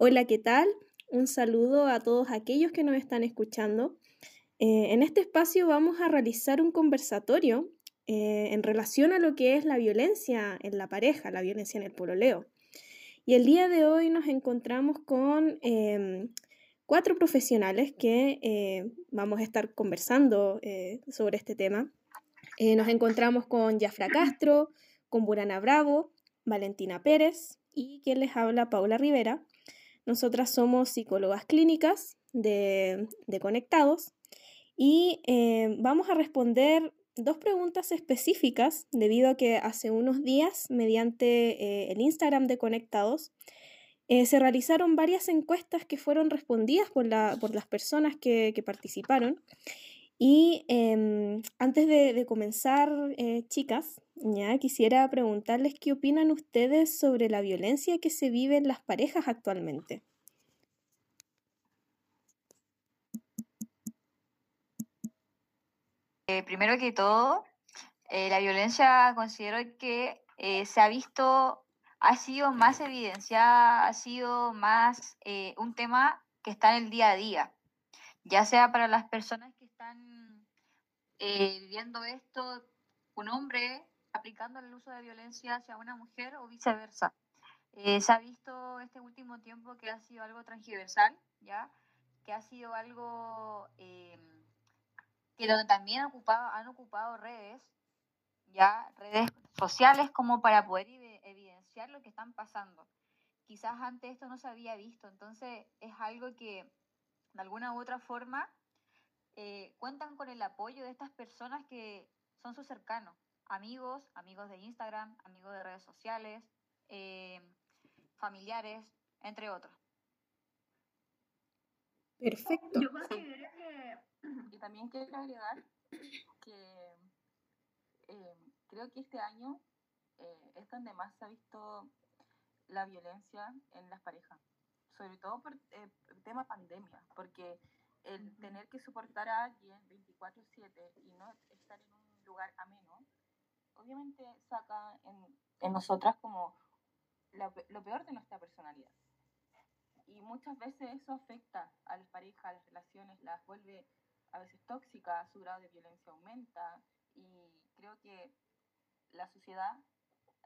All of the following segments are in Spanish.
Hola, ¿qué tal? Un saludo a todos aquellos que nos están escuchando. Eh, en este espacio vamos a realizar un conversatorio eh, en relación a lo que es la violencia en la pareja, la violencia en el pololeo. Y el día de hoy nos encontramos con em, cuatro profesionales que eh, vamos a estar conversando sobre este tema. nos encontramos con Jafra Castro, con Burana Bravo, Valentina Pérez y quien les habla, Paula Rivera. Nosotras somos psicólogas clínicas de, Conectados y eh, vamos a responder dos preguntas específicas debido a que hace unos días, mediante eh, el Instagram de Conectados, eh, se realizaron varias encuestas que fueron respondidas por, las personas que, que participaron. Y em, antes de, comenzar, eh, chicas, ya quisiera preguntarles qué opinan ustedes sobre la violencia que se vive en las parejas actualmente. Eh, primero que todo, eh, la violencia considero que se ha visto, ha sido más evidenciada, ha sido más un tema que está en el día a día, ya sea para las personas están eh, viendo esto, un hombre aplicando el uso de violencia hacia una mujer o viceversa. Eh, se ha visto este último tiempo que ha sido algo transversal, ¿ya? que ha sido algo eh, que donde también han ocupado, han ocupado redes, ya redes sociales como para poder evidenciar lo que están pasando. Quizás antes esto no se había visto, entonces es algo que de alguna u otra forma eh, cuentan con el apoyo de estas personas que son sus cercanos, amigos, amigos de Instagram, amigos de redes sociales, eh, familiares, entre otros. Perfecto. Yo considero que, y también quiero agregar que eh, creo que este año es donde más se ha visto la violencia en las parejas, sobre todo por el tema pandemia, porque el tener que soportar a alguien 24/7 y no estar en un lugar ameno, obviamente saca en, en nosotras como lo peor de nuestra personalidad. Y muchas veces eso afecta a las parejas, a las relaciones, las vuelve a veces tóxicas, su grado de violencia aumenta y creo que la sociedad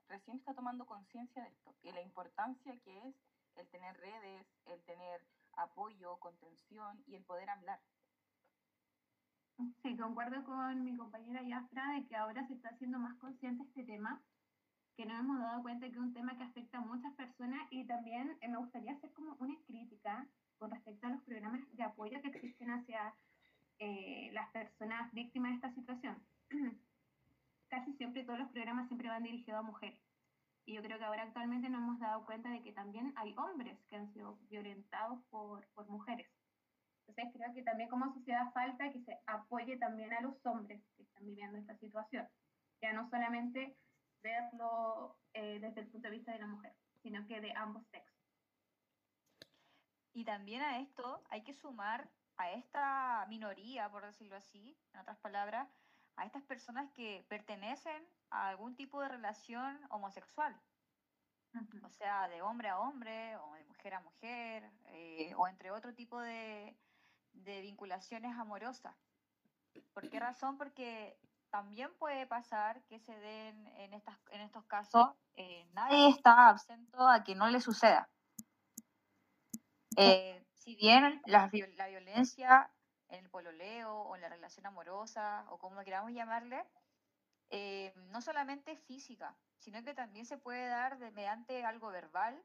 recién está tomando conciencia de esto y la importancia que es el tener redes, el tener apoyo, contención y el poder hablar. Sí, concuerdo con mi compañera Yafra de que ahora se está haciendo más consciente este tema, que nos hemos dado cuenta que es un tema que afecta a muchas personas y también eh, me gustaría hacer como una crítica con respecto a los programas de apoyo que existen hacia eh, las personas víctimas de esta situación. Casi siempre todos los programas siempre van dirigidos a mujeres. Y yo creo que ahora actualmente nos hemos dado cuenta de que también hay hombres que han sido violentados por, por mujeres. Entonces creo que también como sociedad falta que se apoye también a los hombres que están viviendo esta situación. Ya no solamente verlo eh, desde el punto de vista de la mujer, sino que de ambos sexos. Y también a esto hay que sumar a esta minoría, por decirlo así, en otras palabras, a estas personas que pertenecen a algún tipo de relación homosexual. O sea, de hombre a hombre, o de mujer a mujer, eh, o entre otro tipo de, vinculaciones amorosas. ¿Por qué razón? Porque también puede pasar que se den en, estas, en estos casos, eh, nadie está absento a que no le suceda. Eh, si bien la, la violencia en el pololeo o en la relación amorosa o como queramos llamarle, eh, no solamente física, sino que también se puede dar mediante algo verbal,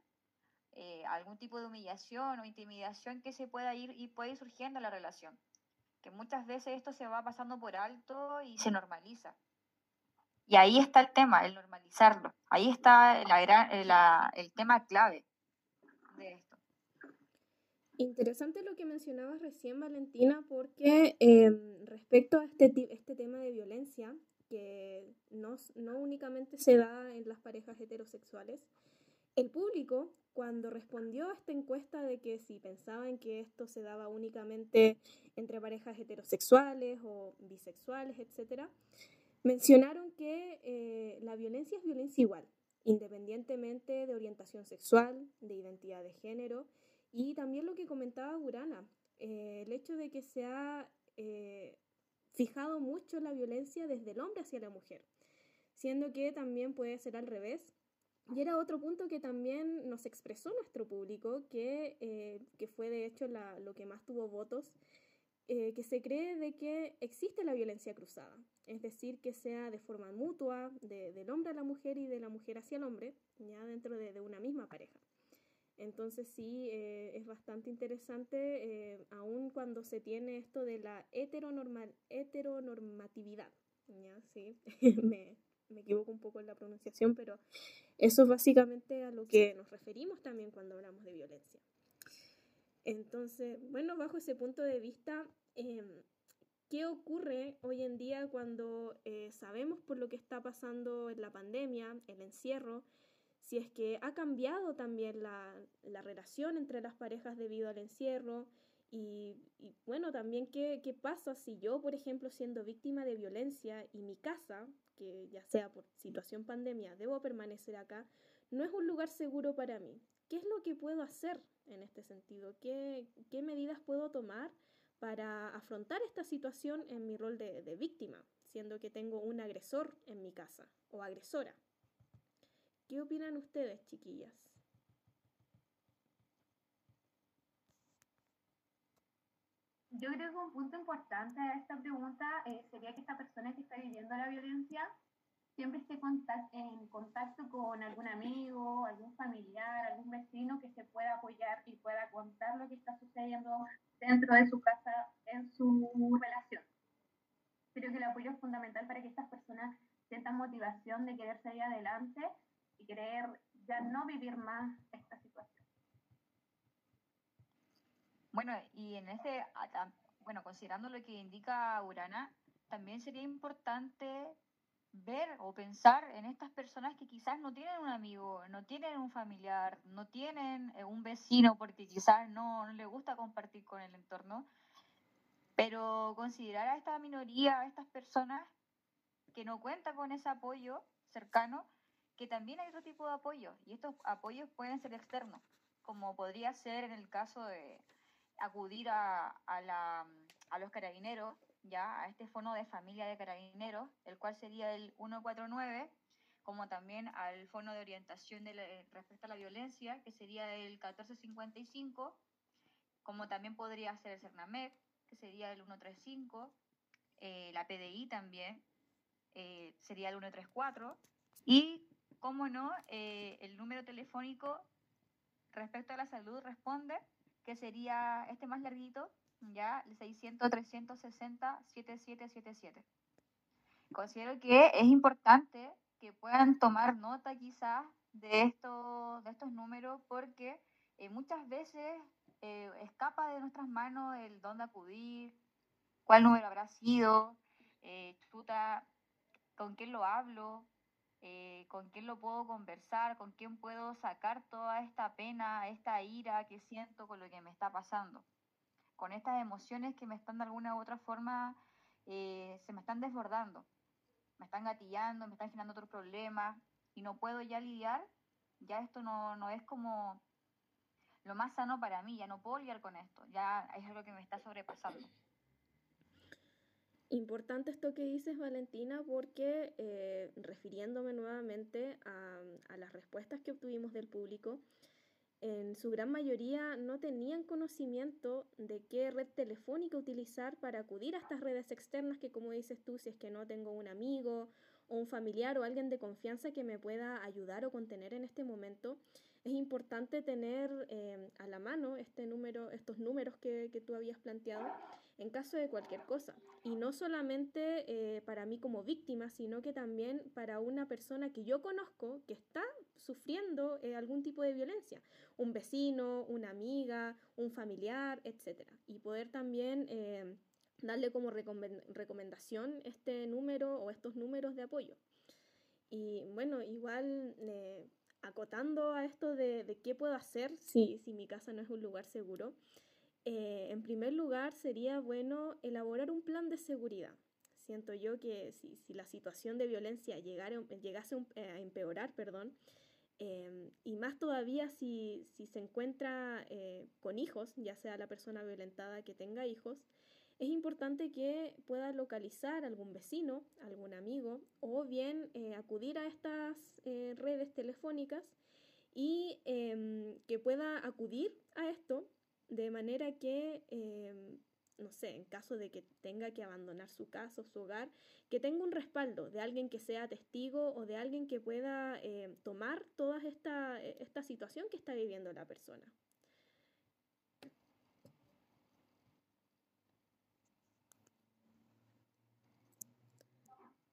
eh, algún tipo de humillación o intimidación que se pueda ir y puede ir surgiendo en la relación. Que muchas veces esto se va pasando por alto y se normaliza. Y ahí está el tema, el normalizarlo. Ahí está la el tema clave de esto. Interesante lo que mencionabas recién, Valentina, porque em, respecto a este, este tema de violencia, que no, no únicamente se da en las parejas heterosexuales, el público, cuando respondió a esta encuesta de que si pensaban que esto se daba únicamente entre parejas heterosexuales o bisexuales, etc., mencionaron que eh, la violencia es violencia igual, independientemente de orientación sexual, de identidad de género Y también lo que comentaba Urana, eh, el hecho de que se ha eh, fijado mucho la violencia desde el hombre hacia la mujer, siendo que también puede ser al revés. Y era otro punto que también nos expresó nuestro público, que, eh, que fue de hecho lo que más tuvo votos, que se cree de que existe la violencia cruzada, es decir, que sea de forma mutua, de, del hombre a la mujer y de la mujer hacia el hombre, ya dentro de, una misma pareja. Entonces sí, eh, es bastante interesante, eh, aun cuando se tiene esto de la heteronormatividad. ¿ya? Sí, me, equivoco un poco en la pronunciación, pero eso es básicamente a lo que nos referimos también cuando hablamos de violencia. Entonces, bueno, bajo ese punto de vista, eh, ¿qué ocurre hoy en día cuando eh, sabemos por lo que está pasando en la pandemia, el encierro? si es que ha cambiado también la, la relación entre las parejas debido al encierro y, y bueno, también qué, qué, pasa si yo, por ejemplo, siendo víctima de violencia y mi casa, que ya sea por situación pandemia, debo permanecer acá, no es un lugar seguro para mí. ¿Qué es lo que puedo hacer en este sentido? ¿Qué, qué medidas puedo tomar para afrontar esta situación en mi rol de, de víctima, siendo que tengo un agresor en mi casa o agresora? ¿Qué opinan ustedes, chiquillas? Yo creo que un punto importante de esta pregunta eh, sería que esta persona que está viviendo la violencia siempre esté en contacto con algún amigo, algún familiar, algún vecino que se pueda apoyar y pueda contar lo que está sucediendo dentro de su casa, en su relación. Creo que el apoyo es fundamental para que estas personas sientan motivación de querer salir adelante y querer ya no vivir más esta situación. Bueno, y en este, bueno, considerando lo que indica Urana, también sería importante ver o pensar en estas personas que quizás no tienen un amigo, no tienen un familiar, no tienen eh, un vecino porque quizás no, no les gusta compartir con el entorno, pero considerar a esta minoría, a estas personas que no cuentan con ese apoyo cercano, que también hay otro tipo de apoyo y estos apoyos pueden ser externos, como podría ser en el caso de acudir a, a, la, los carabineros, ya a este fono de familia de carabineros, el cual sería el 149, como también al fono de orientación de respecto a la violencia, que sería el 1455, como también podría ser el CERNAMEC, que sería el 135, eh, la PDI también, eh, sería el 134, y cómo no, eh, el número telefónico respecto a la salud responde, que sería este más larguito, ya, el 600-360-7777. Considero que es importante que puedan tomar nota quizás de, esto, de estos números porque eh, muchas veces eh, escapa de nuestras manos el dónde acudir, cuál número habrá sido, eh, chuta, con quién lo hablo, eh, con quién lo puedo conversar, con quién puedo sacar toda esta pena, esta ira que siento con lo que me está pasando, con estas emociones que me están de alguna u otra forma, eh, se me están desbordando, me están gatillando, me están generando otros problemas y no puedo ya lidiar, ya esto no, no es como lo más sano para mí, ya no puedo lidiar con esto, ya es algo que me está sobrepasando. Importante esto que dices, Valentina, porque eh, refiriéndome nuevamente a, a, las respuestas que obtuvimos del público, en su gran mayoría no tenían conocimiento de qué red telefónica utilizar para acudir a estas redes externas que, como dices tú, si es que no tengo un amigo o un familiar o alguien de confianza que me pueda ayudar o contener en este momento, es importante tener eh, a la mano este número, estos números que, que, tú habías planteado en caso de cualquier cosa. Y no solamente eh, para mí como víctima, sino que también para una persona que yo conozco que está sufriendo eh, algún tipo de violencia, un vecino, una amiga, un familiar, etc. Y poder también eh, darle como recomendación este número o estos números de apoyo. Y bueno, igual acotando a esto de, de, qué puedo hacer si, si mi casa no es un lugar seguro, eh, en primer lugar sería bueno elaborar un plan de seguridad. Siento yo que si, si la situación de violencia llegara, llegase a empeorar, perdón, Em, y más todavía si, si se encuentra eh, con hijos, ya sea la persona violentada que tenga hijos, es importante que pueda localizar algún vecino, algún amigo, o bien eh, acudir a estas eh, redes telefónicas y em, que pueda acudir a esto de manera que em, no sé, en caso de que tenga que abandonar su casa o su hogar, que tenga un respaldo de alguien que sea testigo o de alguien que pueda eh, tomar toda esta, eh, esta situación que está viviendo la persona.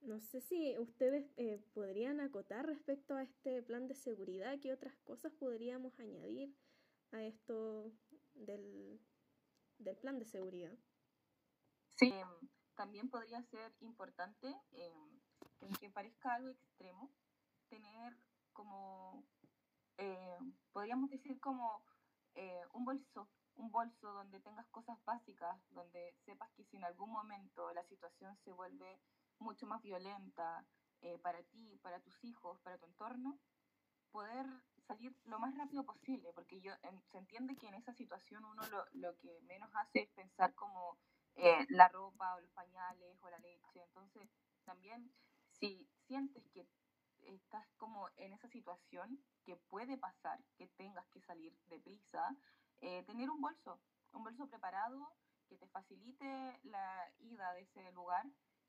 No sé si ustedes eh, podrían acotar respecto a este plan de seguridad, qué otras cosas podríamos añadir a esto del, del plan de seguridad. Sí, em, también podría ser importante, eh, que parezca algo extremo, tener como, eh, podríamos decir como eh, un bolso, un bolso donde tengas cosas básicas, donde sepas que si en algún momento la situación se vuelve mucho más violenta eh, para ti, para tus hijos, para tu entorno, poder salir lo más rápido posible, porque yo, se entiende que en esa situación uno lo, lo que menos hace es pensar como eh, la ropa o los pañales o la leche. Entonces, también si sientes que estás como en esa situación que puede pasar, que tengas que salir deprisa, eh, tener un bolso, un bolso preparado que te facilite la ida de ese lugar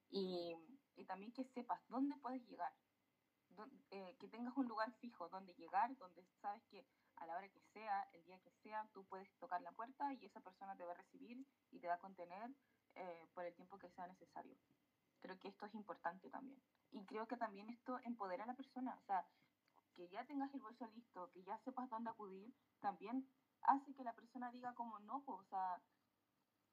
y, y también que sepas dónde puedes llegar, eh, que tengas un lugar fijo donde llegar, donde sabes que a la hora que sea, el día que sea, tú puedes tocar la puerta y esa persona te va a recibir y te va a contener eh, por el tiempo que sea necesario. Creo que esto es importante también. Y creo que también esto empodera a la persona. O sea, que ya tengas el bolso listo, que ya sepas dónde acudir, también hace que la persona diga como no, pues, o sea,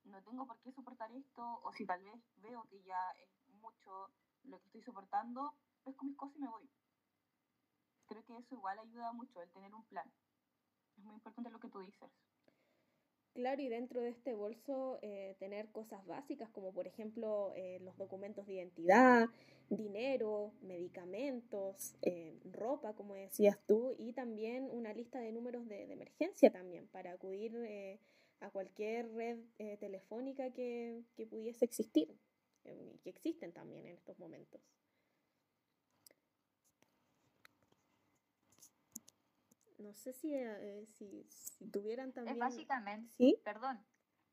no tengo por qué soportar esto, o si tal vez veo que ya es mucho lo que estoy soportando, pesco mis cosas y me voy. Creo que eso igual ayuda mucho, el tener un plan. Es muy importante lo que tú dices. Claro, y dentro de este bolso eh, tener cosas básicas como por ejemplo eh, los documentos de identidad, dinero, medicamentos, eh, ropa, como decías tú, y también una lista de números de, de emergencia también para acudir a cualquier red telefónica que, que pudiese existir y que existen también en estos momentos. No sé si, eh, si, si, tuvieran también... Es básicamente, ¿Sí? perdón,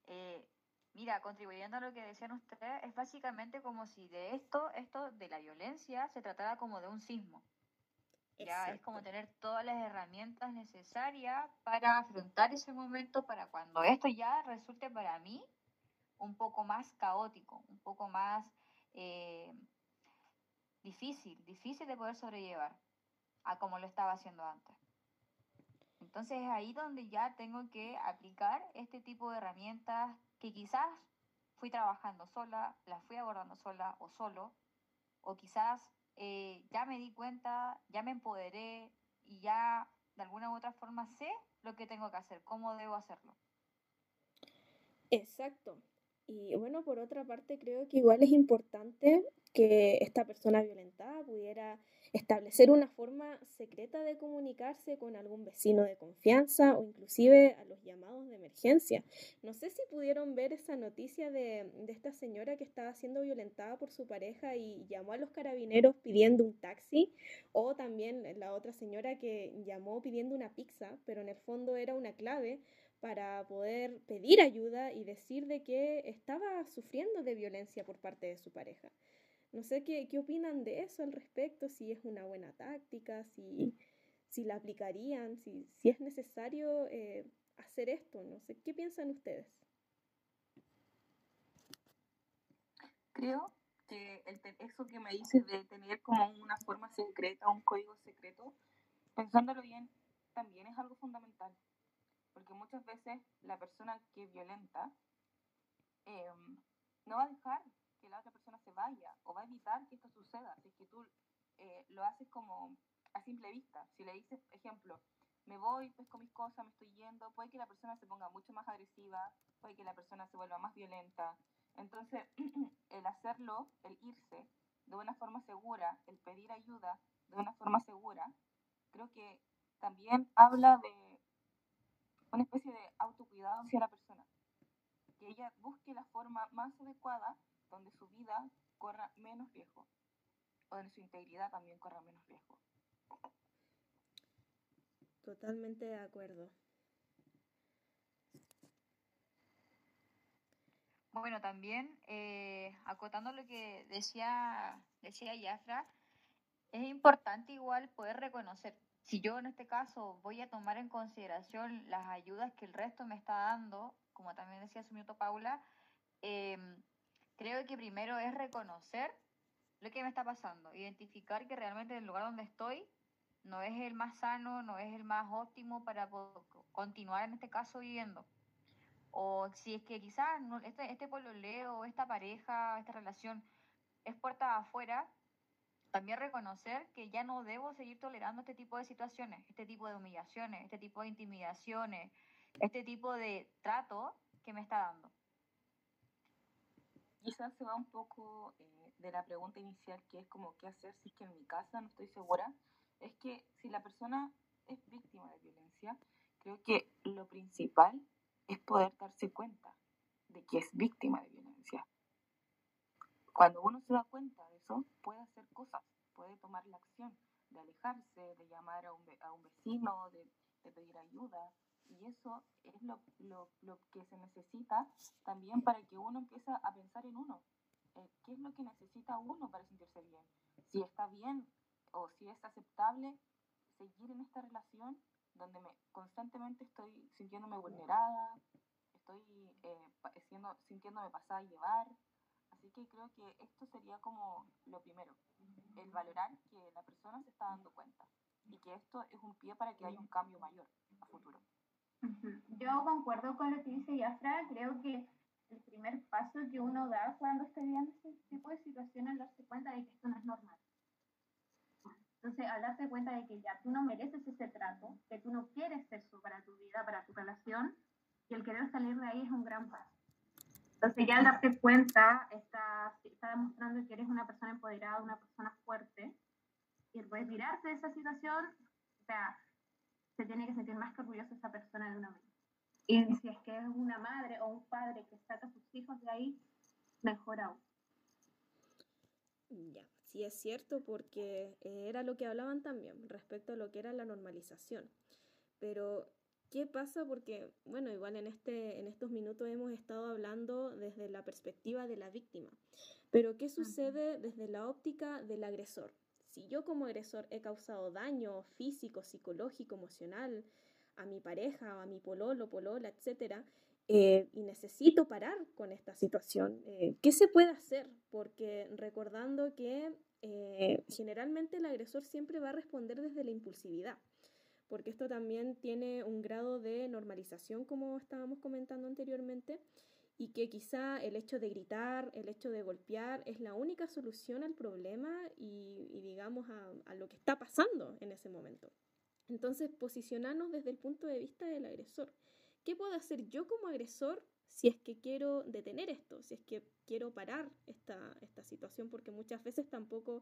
eh, mira, contribuyendo a lo que decían ustedes, es básicamente como si de esto, esto de la violencia, se tratara como de un sismo. Ya es como tener todas las herramientas necesarias para afrontar ese momento, para cuando esto ya resulte para mí un poco más caótico, un poco más eh, difícil, difícil de poder sobrellevar a como lo estaba haciendo antes. Entonces es ahí donde ya tengo que aplicar este tipo de herramientas que quizás fui trabajando sola, las fui abordando sola o solo, o quizás eh, ya me di cuenta, ya me empoderé y ya de alguna u otra forma sé lo que tengo que hacer, cómo debo hacerlo. Exacto. Y bueno, por otra parte, creo que igual es importante que esta persona violentada pudiera establecer una forma secreta de comunicarse con algún vecino de confianza o inclusive a los llamados de emergencia. No sé si pudieron ver esa noticia de, de esta señora que estaba siendo violentada por su pareja y llamó a los carabineros pidiendo un taxi o también la otra señora que llamó pidiendo una pizza, pero en el fondo era una clave para poder pedir ayuda y decir de que estaba sufriendo de violencia por parte de su pareja. No sé qué, qué opinan de eso al respecto, si es una buena táctica, si, si la aplicarían, si, si es necesario eh, hacer esto, no sé, ¿qué piensan ustedes? Creo que el, eso que me dices de tener como una forma secreta, un código secreto, pensándolo bien, también es algo fundamental porque muchas veces la persona que violenta eh, no va a dejar que la otra persona se vaya o va a evitar que esto suceda. Si es que tú eh, lo haces como a simple vista, si le dices, ejemplo, me voy, pesco mis cosas, me estoy yendo, puede que la persona se ponga mucho más agresiva, puede que la persona se vuelva más violenta. Entonces, el hacerlo, el irse de una forma segura, el pedir ayuda de una forma segura, creo que también habla de una especie de autocuidado hacia la persona. Que ella busque la forma más adecuada donde su vida corra menos riesgo o donde su integridad también corra menos riesgo. Totalmente de acuerdo. Bueno, también eh, acotando lo que decía, decía Yafra, es importante igual poder reconocer, si yo en este caso voy a tomar en consideración las ayudas que el resto me está dando, como también decía su minuto Paula, em, creo que primero es reconocer lo que me está pasando, identificar que realmente el lugar donde estoy no es el más sano, no es el más óptimo para continuar en este caso viviendo. O si es que quizás no, este, este pololeo, esta pareja, esta relación es puerta afuera, también reconocer que ya no debo seguir tolerando este tipo de situaciones, este tipo de humillaciones, este tipo de intimidaciones, este tipo de trato que me está dando. Quizás se va un poco eh, de la pregunta inicial, que es como qué hacer si es que en mi casa no estoy segura. Es que si la persona es víctima de violencia, creo que lo principal es poder darse cuenta de que es víctima de violencia. Cuando uno se da cuenta de eso, puede hacer cosas, puede tomar la acción de alejarse, de llamar a un, a un vecino, de, pedir ayuda. Y eso es lo, lo, lo, que se necesita también para que uno empiece a pensar en uno. Eh, ¿Qué es lo que necesita uno para sentirse bien? Si está bien o si es aceptable seguir en esta relación donde me, constantemente estoy sintiéndome vulnerada, estoy eh, siendo, sintiéndome pasada a llevar. Así que creo que esto sería como lo primero, el valorar que la persona se está dando cuenta y que esto es un pie para que haya un cambio mayor a futuro. Yo concuerdo con lo que dice Yafra, creo que el primer paso que uno da cuando está viviendo este tipo de situaciones es darse cuenta de que esto no es normal. Entonces, al darte cuenta de que ya tú no mereces ese trato, que tú no quieres eso para tu vida, para tu relación, y el querer salir de ahí es un gran paso. Entonces, ya al darte cuenta, está, está demostrando que eres una persona empoderada, una persona fuerte, y retirarse de esa situación, o sea, se tiene que sentir más que orgulloso esa persona de una vez. Y si es que es una madre o un padre que saca a sus hijos de ahí, mejor aún. Ya. Sí es cierto porque eh, era lo que hablaban también respecto a lo que era la normalización. Pero, ¿qué pasa? Porque, bueno, igual en, este, en estos minutos hemos estado hablando desde la perspectiva de la víctima. Pero, ¿qué sucede desde la óptica del agresor? Si yo como agresor he causado daño físico, psicológico, emocional a mi pareja, a mi pololo, polola, etcétera, eh, y necesito parar con esta situación. Eh, ¿Qué se puede hacer? Porque recordando que eh, generalmente el agresor siempre va a responder desde la impulsividad, porque esto también tiene un grado de normalización, como estábamos comentando anteriormente, y que quizá el hecho de gritar, el hecho de golpear es la única solución al problema y, digamos a, a lo que está pasando en ese momento. Entonces, posicionarnos desde el punto de vista del agresor. ¿Qué puedo hacer yo como agresor si es que quiero detener esto, si es que quiero parar esta, esta situación, porque muchas veces tampoco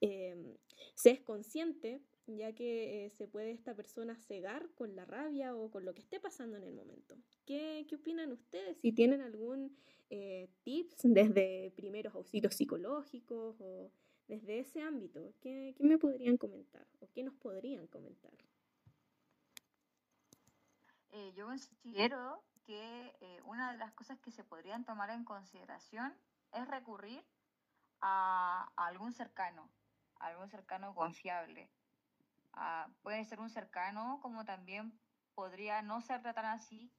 em, se es consciente, ya que eh, se puede esta persona cegar con la rabia o con lo que esté pasando en el momento. ¿Qué, qué opinan ustedes? Si tienen algún eh, tips desde primeros auxilios psicológicos o desde ese ámbito, ¿qué, ¿qué me podrían comentar o qué nos podrían comentar? Eh, yo considero que eh, una de las cosas que se podrían tomar en consideración es recurrir a, algún cercano, a algún cercano confiable. Ah, puede ser un cercano como también podría no ser tan así,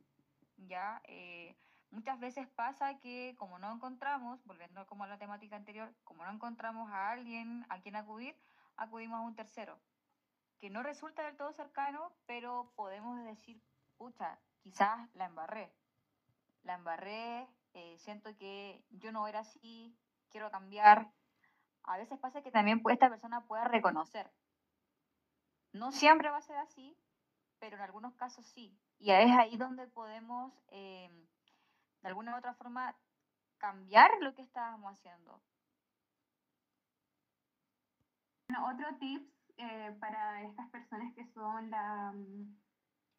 ¿ya? Eh, muchas veces pasa que como no encontramos, volviendo como a la temática anterior, como no encontramos a alguien a quien acudir, acudimos a un tercero, que no resulta del todo cercano, pero podemos decir pucha, quizás la embarré. La embarré, eh, siento que yo no era así, quiero cambiar. A veces pasa que también esta persona puede reconocer. No siempre va a ser así, pero en algunos casos sí. Y es ahí donde podemos, eh, de alguna u otra forma, cambiar lo que estábamos haciendo. otro tips eh, para estas personas que son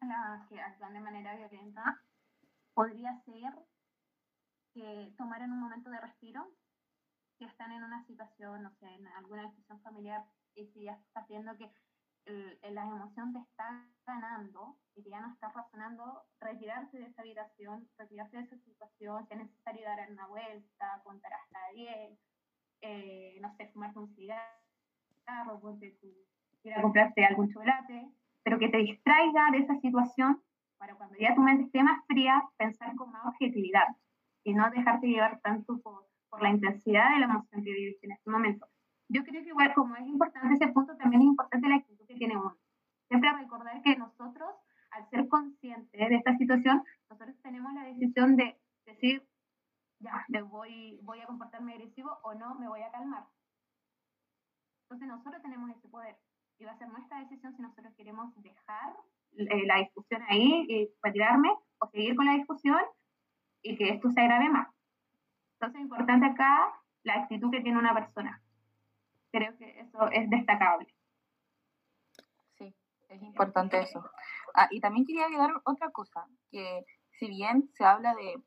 las la que actúan de manera violenta podría ser que tomaran un momento de respiro, si están en una situación, no sé, en alguna decisión familiar, y si ya estás viendo que la emoción te está ganando y que ya no estás razonando, retirarse de esa habitación, retirarse de esa situación, si es necesario dar una vuelta, contar hasta 10, eh, no sé, fumarte un cigarro, ir a comprarte algún chocolate, pero que te distraiga de esa situación para cuando ya tu mente esté más fría, pensar con más objetividad y no dejarte llevar tanto por, por la intensidad de la emoción que vives en este momento. Yo creo que igual como es importante ese punto, también es importante la actitud que tiene uno. Siempre recordar que nosotros, al ser conscientes de esta situación, nosotros tenemos la decisión de decir, ya, me voy, voy a comportarme agresivo o no, me voy a calmar. Entonces nosotros tenemos ese poder y va a ser nuestra decisión si nosotros queremos dejar eh, la discusión ahí y retirarme o seguir con la discusión y que esto se agrave más. Entonces es importante acá la actitud que tiene una persona. Creo que eso es destacable. Sí, es importante eso. Ah, y también quería agregar otra cosa, que si bien se habla de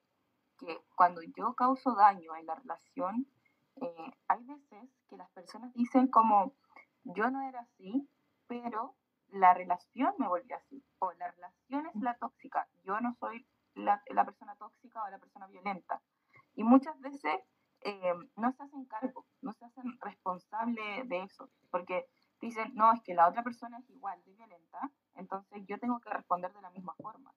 que cuando yo causo daño en la relación, eh, hay veces que las personas dicen como, yo no era así, pero la relación me volvió así, o la relación es la tóxica, yo no soy la, persona tóxica o la persona violenta. Y muchas veces eh, no se hacen cargo, no se hacen responsables de eso, porque dicen, no, es que la otra persona es igual de violenta, entonces yo tengo que responder de la misma forma.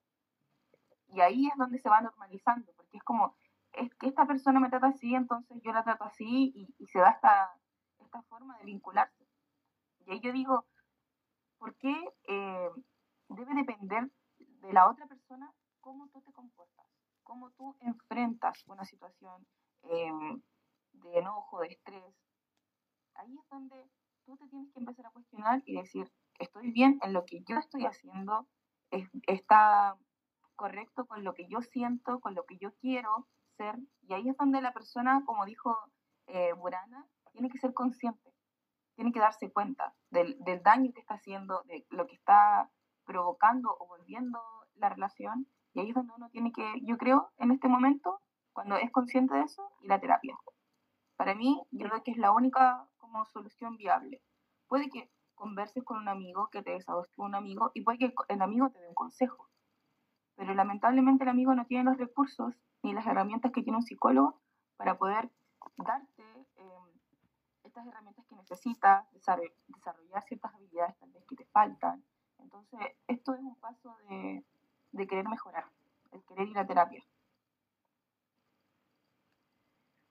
Y ahí es donde se va normalizando, porque es como, es que esta persona me trata así, entonces yo la trato así y, y se da esta, esta forma de vincularse. Y ahí yo digo, ¿por qué eh, debe depender de la otra persona cómo tú te comportas, cómo tú enfrentas una situación em, de enojo, de estrés? Ahí es donde tú te tienes que empezar a cuestionar y decir, estoy bien en lo que yo estoy haciendo, está correcto con lo que yo siento, con lo que yo quiero ser. Y ahí es donde la persona, como dijo eh, Burana, tiene que ser consciente tiene que darse cuenta del, del, daño que está haciendo, de lo que está provocando o volviendo la relación. Y ahí es donde uno tiene que, yo creo, en este momento, cuando es consciente de eso, y la terapia. Para mí, yo creo que es la única como solución viable. Puede que converses con un amigo, que te desahogues con un amigo, y puede que el amigo te dé un consejo. Pero lamentablemente el amigo no tiene los recursos ni las herramientas que tiene un psicólogo para poder darte estas herramientas que necesitas, desarrollar ciertas habilidades tal vez que te faltan. Entonces, esto es un paso de, de querer mejorar, el querer ir a terapia.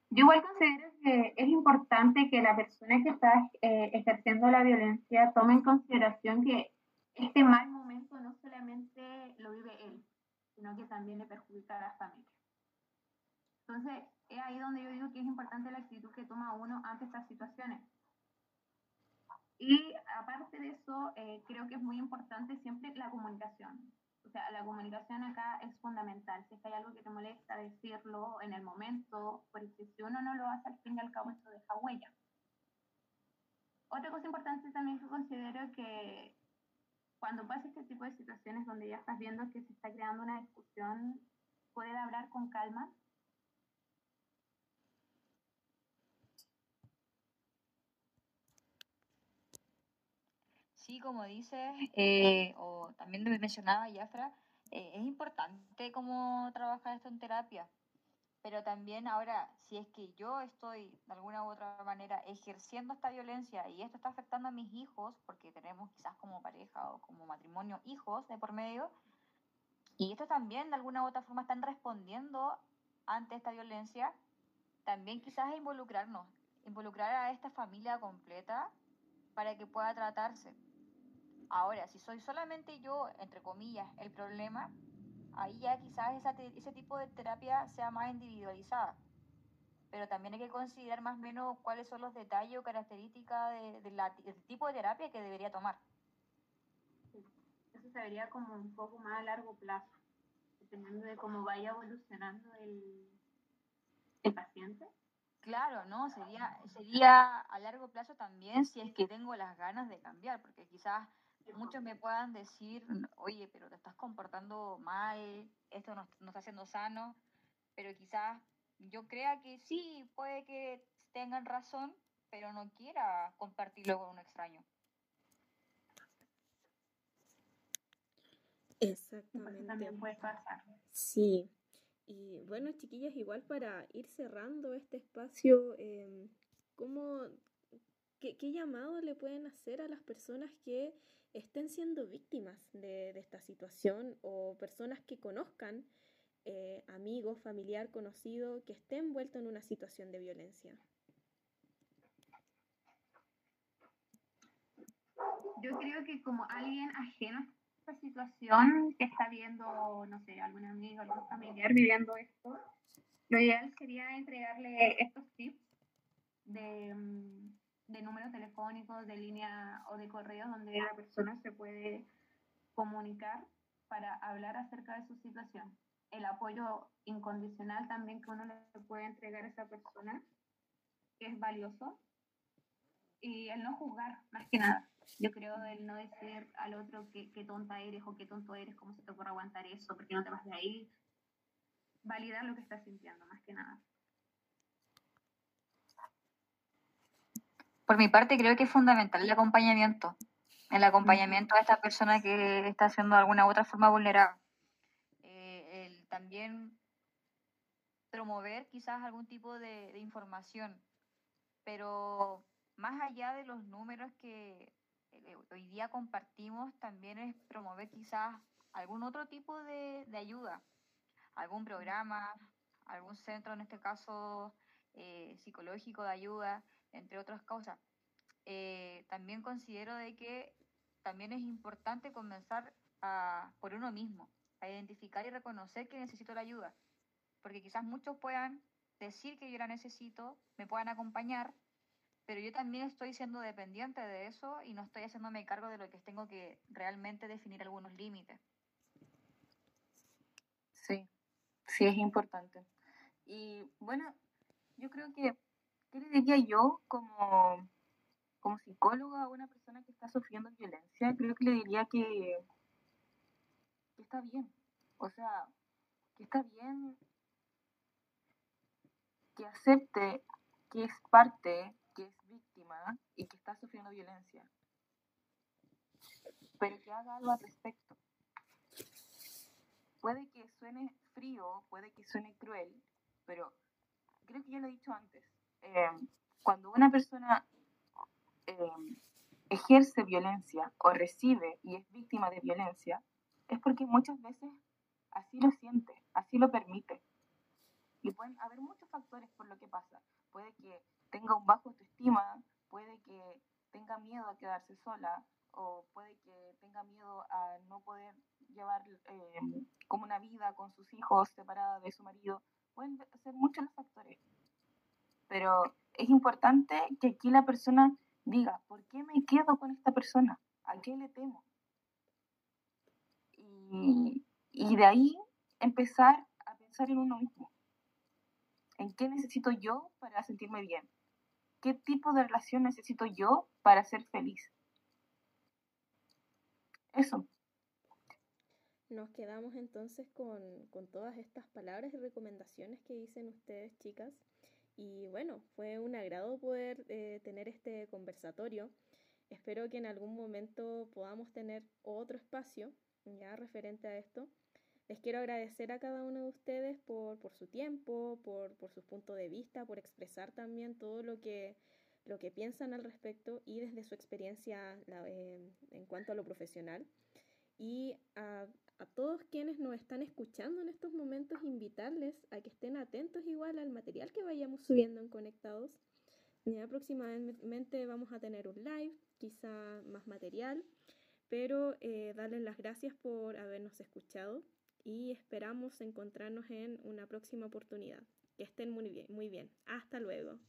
Yo igual considero que es importante que la persona que está eh, ejerciendo la violencia tome en consideración que este mal momento no solamente lo vive él, sino que también le perjudica a la familia. Entonces, es ahí donde yo digo que es importante la actitud que toma uno ante estas situaciones. Y aparte de eso, eh, creo que es muy importante siempre la comunicación. O sea, la comunicación acá es fundamental. Si hay algo que te molesta, decirlo en el momento, porque si uno no lo hace, al fin y al cabo esto deja huella. Otra cosa importante también que considero que cuando pasa este tipo de situaciones donde ya estás viendo que se está creando una discusión, poder hablar con calma, Sí, como dices, eh, o también me mencionaba Yafra, eh, es importante cómo trabajar esto en terapia, pero también ahora, si es que yo estoy de alguna u otra manera ejerciendo esta violencia y esto está afectando a mis hijos, porque tenemos quizás como pareja o como matrimonio hijos de por medio, y estos también de alguna u otra forma están respondiendo ante esta violencia, también quizás involucrarnos, involucrar a esta familia completa para que pueda tratarse. Ahora, si soy solamente yo, entre comillas, el problema, ahí ya quizás ese tipo de terapia sea más individualizada. Pero también hay que considerar más o menos cuáles son los detalles o características de, del tipo de terapia que debería tomar. Eso se vería como un poco más a largo plazo, dependiendo de cómo vaya evolucionando el, el paciente. Claro, ¿no? Sería, sería a largo plazo también si es que tengo las ganas de cambiar, porque quizás muchos me puedan decir, oye, pero te estás comportando mal, esto no, no está siendo sano, pero quizás yo crea que sí, puede que tengan razón, pero no quiera compartirlo con un extraño. Exactamente. también puede pasar. Sí. Y bueno, chiquillas, igual para ir cerrando este espacio, eh, ¿cómo, qué, qué, llamado le pueden hacer a las personas que estén siendo víctimas de, de esta situación o personas que conozcan, eh, amigos, familiar, conocido, que estén envueltos en una situación de violencia? Yo creo que como alguien ajeno esta situación que está viendo, no sé, algún amigo, algún familiar viviendo esto, lo ideal sería entregarle estos tips de, mm, de números telefónicos, de línea o de correo donde la persona se puede comunicar para hablar acerca de su situación. El apoyo incondicional también que uno le puede entregar a esa persona, que es valioso. Y el no juzgar, más que nada. Yo creo el no decir al otro qué, qué tonta eres o qué tonto eres, cómo se te ocurre aguantar eso, porque no te vas de ahí. Validar lo que estás sintiendo, más que nada. Por mi parte, creo que es fundamental el acompañamiento. El acompañamiento a esta persona que está siendo de alguna u otra forma vulnerable. Eh, el también promover quizás algún tipo de, de información, pero más allá de los números que eh, hoy día compartimos, también es promover quizás algún otro tipo de, de ayuda, algún programa, algún centro, en este caso eh, psicológico de ayuda, entre otras cosas. Eh, también considero de que también es importante comenzar a, por uno mismo, a identificar y reconocer que necesito la ayuda, porque quizás muchos puedan decir que yo la necesito, me puedan acompañar, pero yo también estoy siendo dependiente de eso y no estoy haciéndome cargo de lo que tengo que realmente definir algunos límites. Sí, sí es importante. Y bueno, yo creo que, ¿qué le diría yo como, como psicóloga a una persona que está sufriendo violencia? Creo que le diría que, que está bien. O sea, que está bien que acepte que es parte que es víctima y que está sufriendo violencia, pero que haga algo al respecto. Puede que suene frío, puede que suene cruel, pero creo que ya lo he dicho antes. Eh, cuando una persona eh, ejerce violencia o recibe y es víctima de violencia, es porque muchas veces así lo siente, así lo permite. Y pueden haber muchos factores por lo que pasa. Puede que tenga un bajo autoestima, puede que tenga miedo a quedarse sola o puede que tenga miedo a no poder llevar eh, como una vida con sus hijos separada de su marido. Pueden ser muchos los factores. Pero es importante que aquí la persona diga, ¿por qué me quedo con esta persona? ¿A qué le temo? Y, de ahí empezar a pensar en uno mismo. ¿En qué necesito yo para sentirme bien? ¿Qué tipo de relación necesito yo para ser feliz? Eso. Nos quedamos entonces con, con, todas estas palabras y recomendaciones que dicen ustedes, chicas. Y bueno, fue un agrado poder eh, tener este conversatorio. Espero que en algún momento podamos tener otro espacio ya referente a esto. Les quiero agradecer a cada uno de ustedes por, por su tiempo, por, por, su punto de vista, por expresar también todo lo que, lo que piensan al respecto y desde su experiencia eh, en cuanto a lo profesional. Y a, a, todos quienes nos están escuchando en estos momentos, invitarles a que estén atentos igual al material que vayamos subiendo en Conectados. Ya próximamente vamos a tener un live, quizá más material, pero eh, darles las gracias por habernos escuchado y esperamos encontrarnos en una próxima oportunidad. Que estén muy bien, muy bien. Hasta luego.